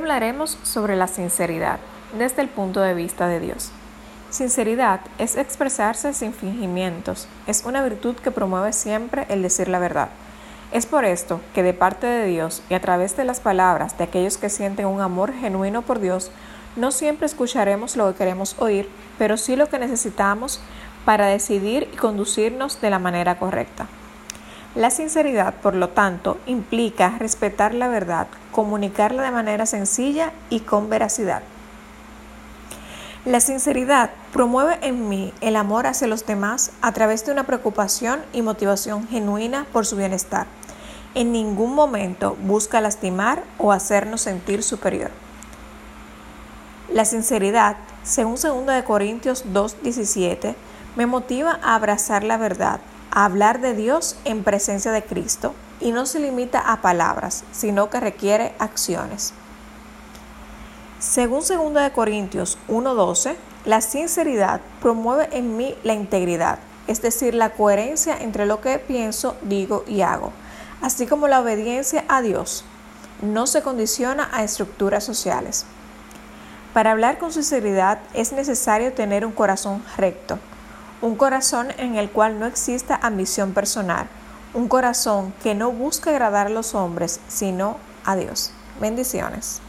Hablaremos sobre la sinceridad desde el punto de vista de Dios. Sinceridad es expresarse sin fingimientos, es una virtud que promueve siempre el decir la verdad. Es por esto que de parte de Dios y a través de las palabras de aquellos que sienten un amor genuino por Dios, no siempre escucharemos lo que queremos oír, pero sí lo que necesitamos para decidir y conducirnos de la manera correcta. La sinceridad, por lo tanto, implica respetar la verdad, comunicarla de manera sencilla y con veracidad. La sinceridad promueve en mí el amor hacia los demás a través de una preocupación y motivación genuina por su bienestar. En ningún momento busca lastimar o hacernos sentir superior. La sinceridad, según 2 Corintios 2:17, me motiva a abrazar la verdad, hablar de Dios en presencia de Cristo y no se limita a palabras, sino que requiere acciones. Según 2 Corintios 1:12, la sinceridad promueve en mí la integridad, es decir, la coherencia entre lo que pienso, digo y hago, así como la obediencia a Dios. No se condiciona a estructuras sociales. Para hablar con sinceridad es necesario tener un corazón recto, un corazón en el cual no exista ambición personal, un corazón que no busca agradar a los hombres, sino a Dios. Bendiciones.